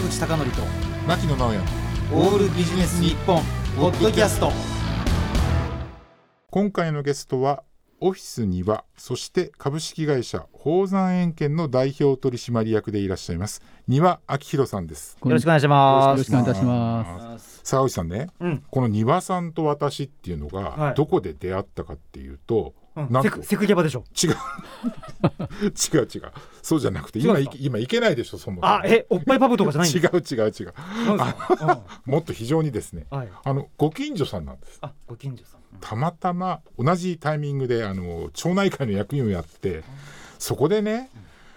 坂口孝則と牧野直哉。オールビジネス日本ポッドキャスト。今回のゲストはオフィスにはそして株式会社宝山園券の代表取締役でいらっしゃいます庭明宏さんです。よろしくお願いします。よろしくお願いいたします。さあさんね、うん。この庭さんと私っていうのがはい。どこで出会ったかっていうと、うんなん。とセクセクギャバでしょ。違う。違う違う。そうじゃなくて今今いけないでしょそもそも。あ、え、おっぱいパブとかじゃないん違う違う違う。もっと非常にですねうんはい。あのご近所さんなんです。あ、ご近所さん。たまたま同じタイミングであの町内会の役員をやってそこでね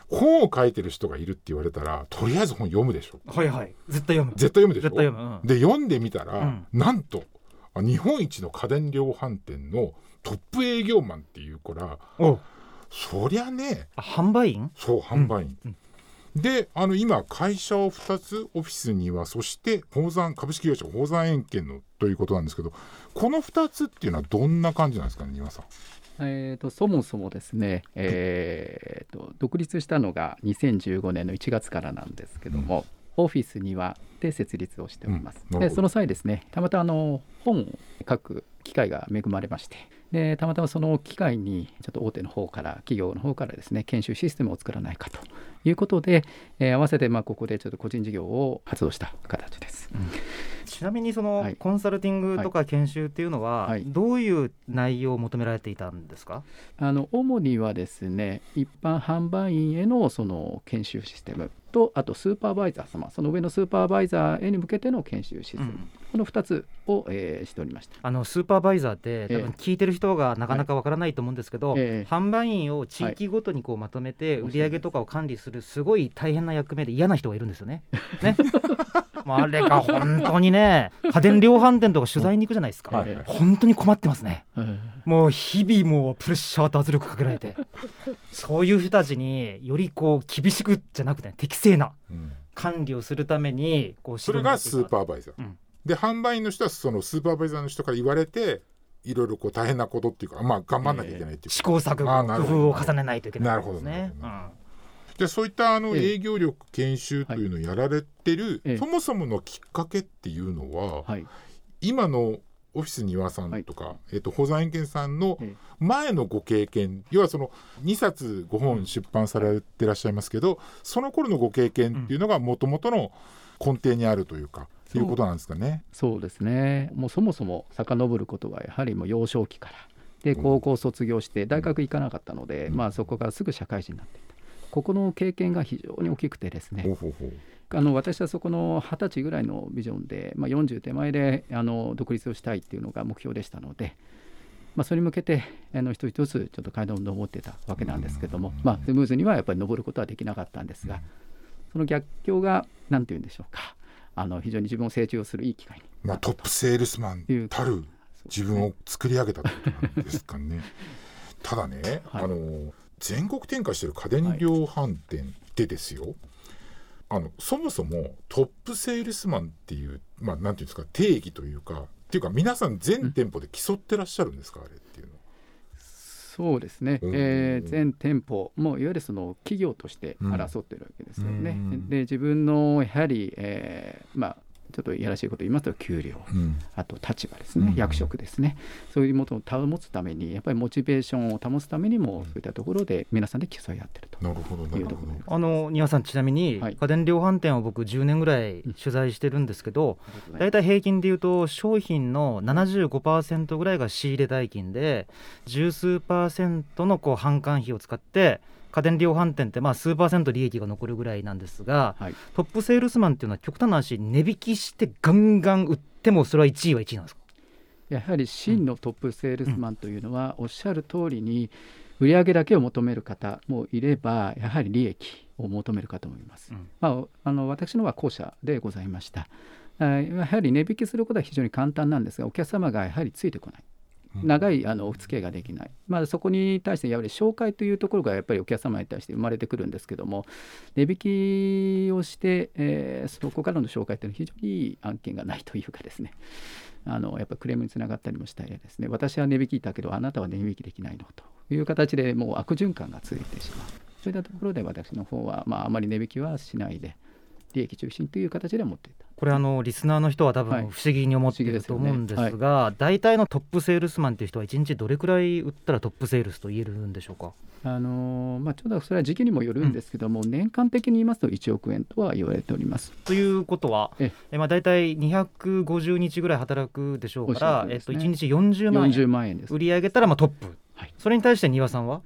本を書いてる人がいるって言われたらとりあえず本読むでしょ。はいはい。絶対読む。絶対読むでしょ。絶対読む。うん。で読んでみたら、うん。なんとあ日本一の家電量販店のトップ営業マンっていうからお、そりゃねあ販売員？そう販売員、うんであの今会社を2つオフィスにはそして宝山株式会社宝山園券のということなんですけどこの2つっていうのはどんな感じなんですかね庭さん。えー、とそもそもですね、えー、と独立したのが2015年の1月からなんですけども、オフィスにはで設立をしております。うんでその際ですねたまたまあの本を書く機会が恵まれましてでたまたまその機会にちょっと大手の方から企業の方からですね研修システムを作らないかということで、えー合わせてまあここでちょっと個人事業を発動した形です。うんちなみにその、はい。コンサルティングとか研修っていうのは、はい。どういう内容を求められていたんですか？あの主にはですね一般販売員へのその研修システムとあとスーパーバイザー様その上のスーパーバイザーへに向けての研修システム、うんこの2つを、えーしておりました。あのスーパーバイザーって多え。え分聞いてる人がなかなかわからないと思うんですけど、ええ。販売員を地域ごとにこうまとめて売り上げとかを管理するすごい大変な役目で嫌な人がいるんですよね。ね あれが本当にね家電量販店とか取材に行くじゃないですか、はい。はい本当に困ってますね。うんもう日々もうプレッシャーと圧力かけられて。そういう人たちによりこう厳しくじゃなくて適正なうん。管理をするためにこうそれがスーパーバイザー、うん。で販売員の人はそのスーパーバイザーの人から言われていろいろこう大変なことっていうかまあ頑張んなきゃいけないっていう、試行錯あーなるほど。誤工夫を重ねないといけないですなるねほ。ど。なるでそういったあのええ。営業力研修というのをやられてる、ええ。そもそものきっかけっていうのは、はい。今のオフィス庭さんとか、えっと宝山園券さんのええ。前のご経験要はその2冊5本出版されてらっしゃいますけどその頃のご経験っていうのがもともとの根底にあるというか、いうことなんですかね。そうですね。もうそもそも遡ることはやはりもう幼少期から。で高校卒業して大学行かなかったので、まあ、そこからすぐ社会人になっていったここの経験が非常に大きくてですねあの私はそこの二十歳ぐらいのビジョンで、まあ、40手前であの独立をしたいっていうのが目標でしたので、まあ、それに向けてあの一つ一つちょっと階段を登ってたわけなんですけども、まあ、スムーズにはやっぱり登ることはできなかったんですがその逆境が何て言うんでしょうか。あの非常に自分を成長するいい機会に。まあ、トップセールスマンたる自分を作り上げたことなんですかね。ただね、はい。あの全国展開してる家電量販店でですよ、あのそもそもトップセールスマンっていう、まあ、なんていうんですか定義というかっていうか皆さん全店舗で競ってらっしゃるんですか、あれっていうのは。そうですね、うん。えー全店舗もいわゆるその企業として争ってるわけですよね。うん。で自分のやはり、えーまあちょっといやらしいこと言いますと給料。うん。あと立場ですね、うん。役職ですね。そういうものを保つためにやっぱりモチベーションを保つためにもそういったところで皆さんで競い合ってると。なるほどなるほど。いうところ。あの庭さんちなみに、はい。家電量販店を僕10年ぐらい取材してるんですけど、大体平均でいうと商品の75%ぐらいが仕入れ代金で十数パーセントのこう販管費を使って家電量販店ってまあ数パーセント利益が残るぐらいなんですがはい、トップセールスマンっていうのは極端な話値引きしてガンガン売ってもそれは1位は1位なんですか？やはり真のトップセールスマンというのは、おっしゃる通りに売上だけを求める方もいればやはり利益を求める方もいます。うんまあ、あの私のは後者でございました。あやはり値引きすることは非常に簡単なんですがお客様がやはりついてこない。長いあのお付き合いができない、まあ、そこに対してやはり紹介というところがやっぱりお客様に対して生まれてくるんですけども値引きをして、えーそこからの紹介というのは非常にいい案件がないというかですね。あのやっぱクレームにつながったりもしたりですね。私は値引きだけどあなたは値引きできないのという形でもう悪循環が続いてしまう。そういったところで私の方は、まあ、あまり値引きはしないで利益中心という形で持っていた。これあのリスナーの人は多はい。分不思議に思っていると思うんですが、大体のトップセールスマンっていう人は1日どれくらい売ったらトップセールスと言えるんでしょうか？あのーまあ、ちょっとそれは時期にもよるんですけども、年間的に言いますと1億円とは言われております。ということはええ。まあ、大体250日ぐらい働くでしょうからおっしゃる通りえっと、ですね1日40万円。40万円です。売。り上げたらまあトップ、はい。それに対して庭さんは？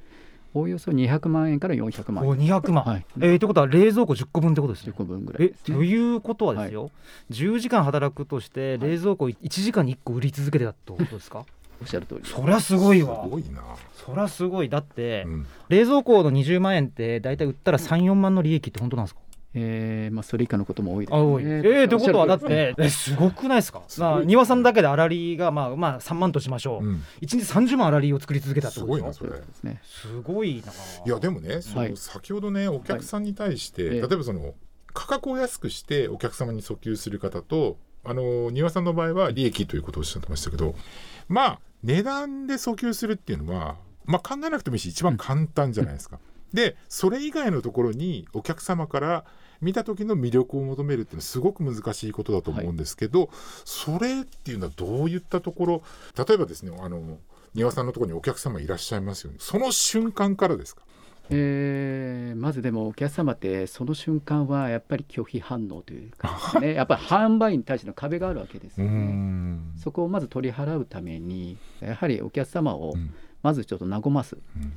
おおよそ200万円から400万お円。200万、はい。えー、ということは冷蔵庫10個分ってことです10ね個分ぐらい。えですね。ということはですよ、10時間働くとして冷蔵庫1時間に1個売り続けてたってことですか？おっしゃる通りです。そりゃすごいすわごいな、そりゃすごい。だって、うん。冷蔵庫の20万円って大体売ったら34万の利益って本当なんですか？えーまあ、それ以下のことも多いですね。あ多い。えー、ということはだってえすごくないですか？すまあ庭さんだけで粗利がまあまあ3万としましょう、うん。1日30万粗利を作り続けたってこと。ですごいな通りですね。すごいな。いやでもね、そのはい。先ほどねお客さんに対して、ええ例えばその価格を安くしてお客様に訴求する方とあの庭さんの場合は利益ということをおっしゃってましたけどまあ値段で訴求するっていうのは、まあ、考えなくてもいいし一番簡単じゃないですか。でそれ以外のところにお客様から見た時の魅力を求めるっていうのはすごく難しいことだと思うんですけど、それっていうのはどういったところ例えばですねあの庭さんのところにお客様いらっしゃいますよね。その瞬間からですか？えーまずでもお客様ってその瞬間はやっぱり拒否反応というか、ね、やっぱり販売に対しての壁があるわけですよね。そこをまず取り払うためにやはりお客様をうん。まずちょっと和ます、うん。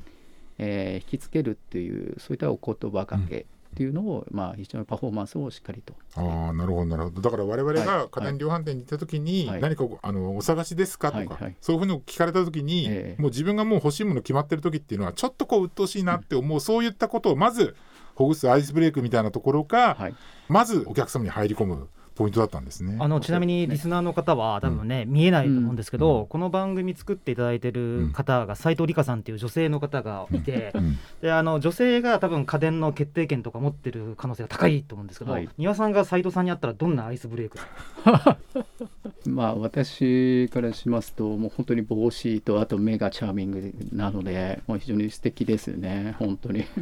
えー引きつけるっていうそういったお言葉かけっていうのを、まあ、非常にパフォーマンスをしっかりと。ああなるほどなるほど。だから我々がはい家電量販店に行った時にはい。何かおあのお探しですかとか、はいはい。そういうふうに聞かれた時に、ええ。もう自分がもう欲しいもの決まってる時っていうのはちょっとこう鬱陶しいなって思う、そういったことをまずほぐすアイスブレイクみたいなところが、はい。まずお客様に入り込むポイントだったんですね。あのちなみにリスナーの方は多分ね、見えないと思うんですけど、うん。この番組作っていただいてる方が斉藤理香さんっていう女性の方がいて、うん。であの女性が多分家電の決定権とか持ってる可能性が高いと思うんですけど、はい。庭さんが斉藤さんに会ったらどんなアイスブレイク まあ私からしますともう本当に帽子とあと目がチャーミングなのでもう非常に素敵ですね本当に。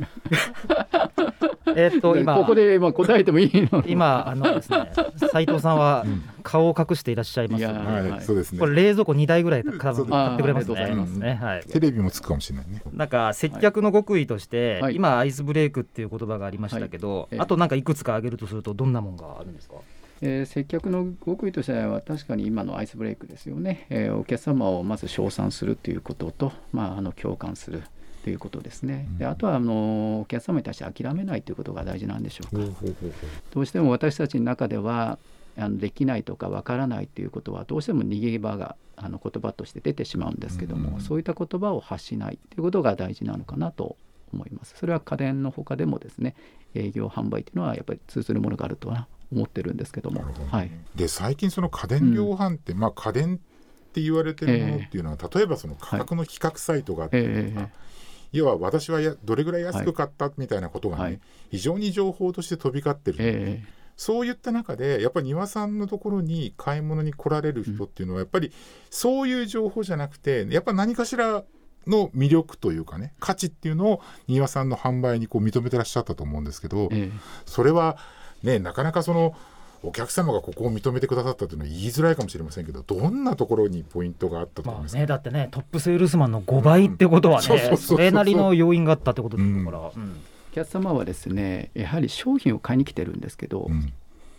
えっと今。ここでまあ答えてもいいの今あのですね斉藤さんはうん。顔を隠していらっしゃいますはい、はい。そうですね。これ冷蔵庫2台ぐらい買ってくれますあーありがとうございますね。ねはい。テレビもつくかもしれないね。なんか接客の極意として、はい。今アイスブレイクっていう言葉がありましたけど、あとなんかいくつか挙げるとするとどんなもんがあるんですか？えー接客の極意としては確かに今のアイスブレイクですよね、えーお客様をまず称賛するということと、まあ、あの共感するということですね、であとはあのお客様に対して諦めないということが大事なんでしょうか、ほうほうほうほどうしても私たちの中ではあのできないとかわからないということはどうしても逃げ場があの言葉として出てしまうんですけども、うんそういった言葉を発しないということが大事なのかなと思います。それは家電の他でもですね営業販売というのはやっぱり通ずるものがあるとは思ってるんですけども。ど。ねはい。で最近その家電量販店、まあ家電って言われてるものっていうのは、例えばその価格の比較サイトがあったりとか、ええ要は私はやどれぐらい安く買ったみたいなことがね、はい。非常に情報として飛び交ってる、えそういった中でやっぱり庭さんのところに買い物に来られる人っていうのはやっぱりそういう情報じゃなくてやっぱ何かしらの魅力というかね価値っていうのを庭さんの販売にこう認めてらっしゃったと思うんですけど、ええ。それはねなかなかそのお客様がここを認めてくださったというのは言いづらいかもしれませんけどどんなところにポイントがあったと思いまあますか、ねだってねトップセールスマンの5倍ってことはねそれなりの要因があったってことですから、うん。お客様はですねやはり商品を買いに来てるんですけど、うん。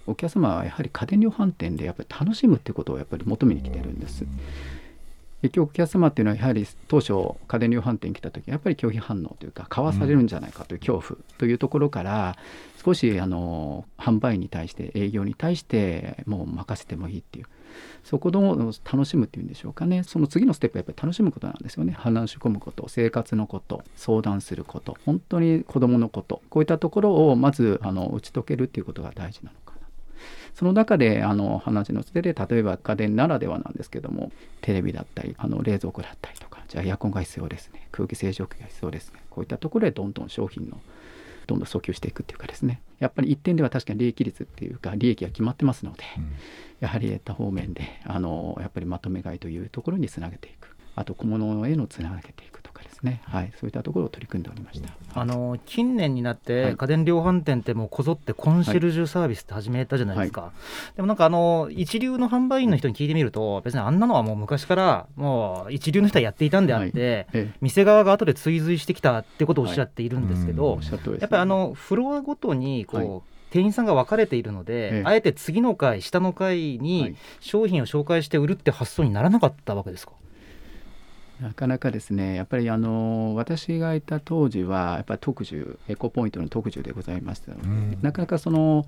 お客様はやはり家電量販店でやっぱり楽しむってことをやっぱり求めに来てるんです。結局お客様っていうのはやはり当初家電量販店に来た時やっぱり拒否反応というか買わされるんじゃないかという恐怖というところから少しあの販売に対して営業に対してもう任せてもいいっていうそこの楽しむっていうんでしょうかね。その次のステップはやっぱり楽しむことなんですよね。話し込むこと生活のこと相談すること本当に子どものことこういったところをまずあの打ち解けるっていうことが大事なのか。その中であの話のつてで例えば家電ならではなんですけどもテレビだったりあの冷蔵庫だったりとかじゃあエアコンが必要ですね空気清浄機が必要ですねこういったところでどんどん商品のどんどん訴求していくっていうかですね。やっぱり一点では確かに利益率っていうか利益が決まってますので、うん。やはり他方面であのやっぱりまとめ買いというところにつなげていく。あと小物へのつなげていく。とかかですね、はい、そういったところを取り組んでおりました。あの近年になって、家電量販店ってもうこぞってコンシェルジュサービスって始めたじゃないですか、はい、でもなんかあの一流の販売員の人に聞いてみると別にあんなのはもう昔からもう一流の人はやっていたんであって、はい、店側が後で追随してきたってことをおっしゃっているんですけど、やっぱりあのフロアごとにこう、店員さんが分かれているので、ええ、あえて次の回下の回に商品を紹介して売るって発想にならなかったわけですか、なかなかですねやっぱりあの私がいた当時はやっぱり特需エコポイントの特需でございましたので、うん、なかなかその、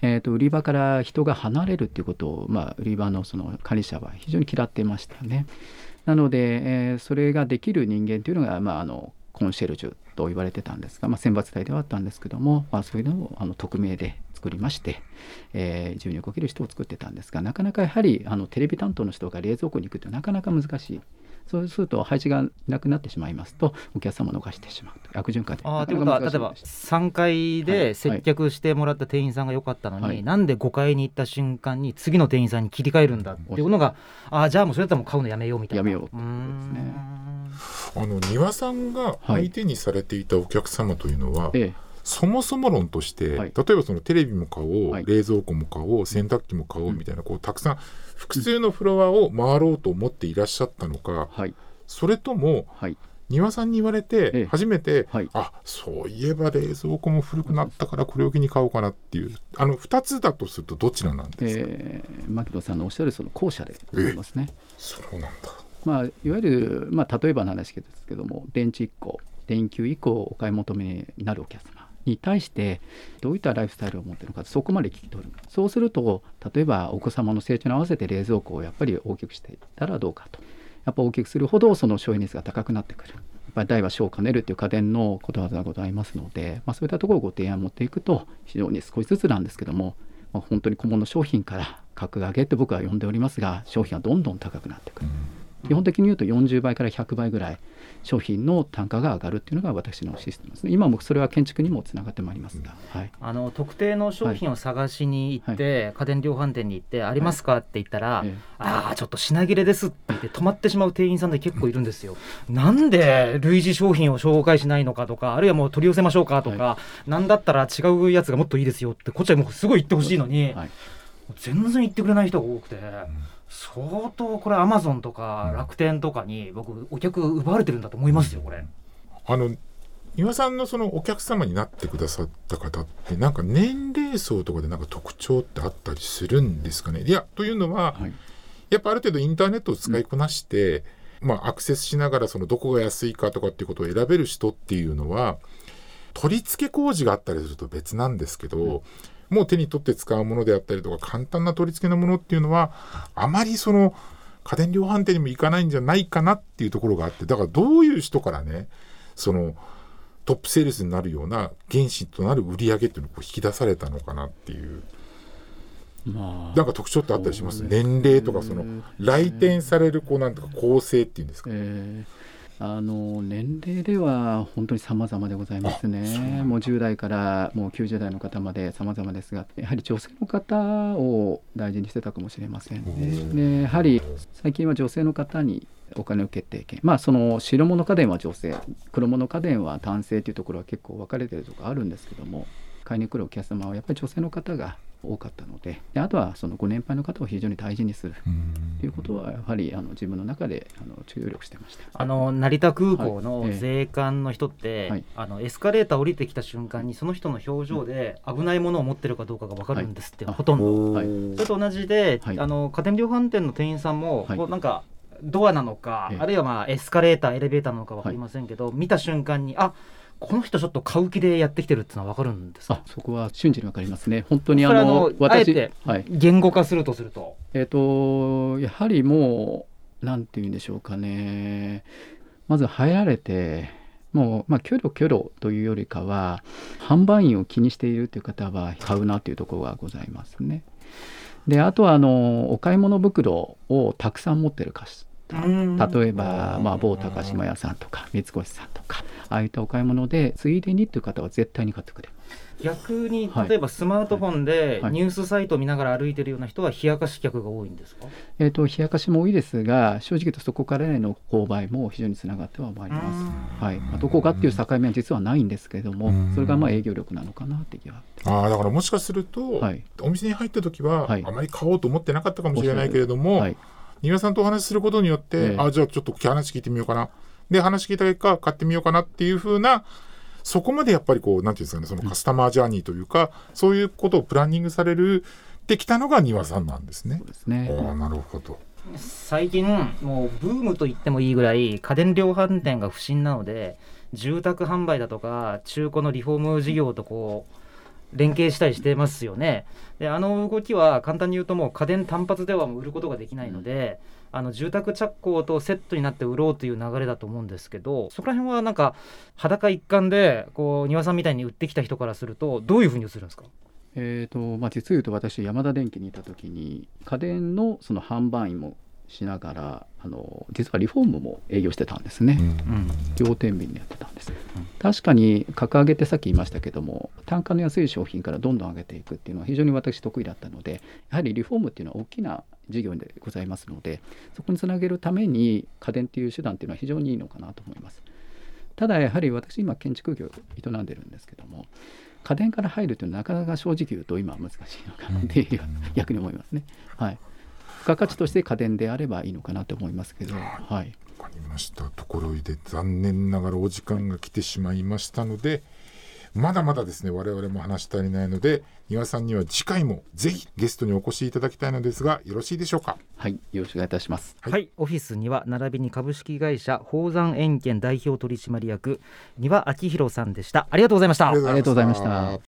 えーと、売り場から人が離れるっていうことを、まあ、売り場のその管理者は非常に嫌っていましたね。なので、えー、それができる人間というのが、まあ、あのコンシェルジュと言われてたんですが、まあ、選抜隊ではあったんですけども、まあ、そういうのをあの匿名で作りまして、えー、自由に動ける人を作ってたんですがなかなかやはりあのテレビ担当の人が冷蔵庫に行くとなかなか難しい。そうすると配置がなくなってしまいますとお客様を逃してしまうと悪循環で。あということは例えば3階で接客してもらった店員さんが良かったのに、はい、なんで5階に行った瞬間に次の店員さんに切り替えるんだっていうのがあじゃあもうそれだったらもう買うのやめようみたいな。やめようって。ことですね。あの庭さんが相手にされていたお客様というのは、はいええ、そもそも論として、はい、例えばそのテレビも買おう、はい、冷蔵庫も買おう洗濯機も買おうみたいな、こうたくさん複数のフロアを回ろうと思っていらっしゃったのか、それとも、庭さんに言われて初めて、はい、あそういえば冷蔵庫も古くなったからこれを機に買おうかなっていうあの2つだとするとどちらなんですか、えー、牧野さんのおっしゃるその後者でございますね。そうなんだ。まあ、いわゆる、まあ、例えばの話ですけども電池1個電球1個お買い求めになるお客様に対してどういったライフスタイルを持ってるのかそこまで聞き取るそうすると例えばお子様の成長に合わせて冷蔵庫をやっぱり大きくしていったらどうかと。やっぱ大きくするほどその消費熱が高くなってくる。やっぱり大は小を兼ねるという家電のことわざがございますので、まあ、そういったところをご提案持っていくと非常に少しずつなんですけども、まあ、本当に小物商品から格上げって僕は呼んでおりますが商品はどんどん高くなってくる。基本的に言うと40倍から100倍ぐらい商品の単価が上がるっていうのが私のシステムですね。今もそれは建築にもつながってまいりますが、はい、あの特定の商品を探しに行って、はい、家電量販店に行って「ありますか?」って言ったら「はい、ああちょっと品切れです」って言って止まってしまう店員さんで結構いるんですよ。なんで類似商品を紹介しないのかとかあるいはもう取り寄せましょうかとか、はい、なんだったら違うやつがもっといいですよってこっちはもうすごい言ってほしいのに、全然言ってくれない人が多くて。相当これアマゾンとか楽天とかに僕お客奪われてるんだと思いますよこれ。あの岩さんのそのお客様になってくださった方ってなんか年齢層とかでなんか特徴ってあったりするんですかね？いやというのは、はい、やっぱある程度インターネットを使いこなして、うん、まあ、アクセスしながらそのどこが安いかとかっていうことを選べる人っていうのは取り付け工事があったりすると別なんですけど、うんもう手に取って使うものであったりとか簡単な取り付けのものっていうのはあまりその家電量販店にも行かないんじゃないかなっていうところがあってだからどういう人からねそのトップセールスになるような原資となる売り上げっていうのを引き出されたのかなっていう。まあ、なんか特徴ってあったりします、年齢とかその来店されるこうなんとか構成っていうんですか、えーあの年齢では本当に様々でございますね。もう10代からもう90代の方まで様々ですが、やはり女性の方を大事にしてたかもしれませんね。でやはり最近は女性の方にお金を決定権まあその白物家電は女性黒物家電は男性というところは結構分かれてるところあるんですけども買いに来るお客様はやっぱり女性の方が多かったのでであとはそのご年配の方を非常に大事にする。ということはやはりあの自分の中であの注力してました。あの成田空港の税関の人って、はい、あのエスカレーター降りてきた瞬間にその人の表情で危ないものを持ってるかどうかが分かるんですって、はい、ほとんど、はい、それと同じで、あの家電量販店の店員さんも、こうなんかドアなのか、あるいはまあエスカレーターエレベーターなのか分かりませんけど、見た瞬間にあこの人ちょっと買う気でやってきてるっていうのは分かるんですか？そこは瞬時に分かりますね。本当にあの私はい、言語化するとすると？えっ、ー、とやはりもうなんて言うんでしょうかね。まず入られてもう、まあ、キョロキョロというよりかは販売員を気にしているという方は買うなというところがございますね。であとはあのお買い物袋をたくさん持ってると例えば、まあ、某高島屋さんとか三越さんとかああいったお買い物でついでにという方は絶対に買ってくれ逆にはい。例えばスマートフォンではい。ニュースサイトを見ながら歩いてるような人は冷やかし客が多いんですか、えー、と冷やかしも多いですが正直言うとそこからへの購買も非常につながってはまいります。はい。まあ、どこかっていう境目は実はないんですけれどもうん。それがまあ営業力なのかなって気は。ああだからもしかすると、はい。お店に入った時は、はい。あまり買おうと思ってなかったかもしれないけれども、はい丹羽さんとお話しすることによって、ええあじゃあちょっと話聞いてみようかなで話聞いた結果買ってみようかなっていう風なそこまでやっぱりこうなんていうんですかねそのカスタマージャーニーというか、そういうことをプランニングされるってきたのが丹羽さんなんですねそう。ですね。ああなるほど。最近もうブームと言ってもいいぐらい家電量販店が不振なので住宅販売だとか中古のリフォーム事業とこう連携したりしてますよね。であの動きは簡単に言うともう家電単発ではもう売ることができないので、あの住宅着工とセットになって売ろうという流れだと思うんですけどそこら辺はなんか裸一貫でこう庭さんみたいに売ってきた人からするとどういうふうに映るんですか？えーとまあ、実を言うと私ヤマダ電機にいた時に家電のその販売員もしながらあの実はリフォームも営業してたんですね。うん。両天秤でやってたんです、確かに格上げってさっき言いましたけども単価の安い商品からどんどん上げていくっていうのは非常に私得意だったのでやはりリフォームっていうのは大きな事業でございますのでそこにつなげるために家電っていう手段っていうのは非常にいいのかなと思います。ただやはり私今建築業を営んでるんですけども家電から入るというのはなかなか正直言うと今は難しいのかなっていう逆に思いますね。はい付加価値として家電であればいいのかなと思いますけどはい。わかりました。ところで残念ながらお時間が来てしまいましたのでまだまだですね我々も話し足りないので丹羽さんには次回もぜひゲストにお越しいただきたいのですがよろしいでしょうか？はいよろしくお願いいたします。はい。はい、オフィスには並びに株式会社宝山円券代表取締役丹羽明宏さんでした。ありがとうございました。ありがとうございました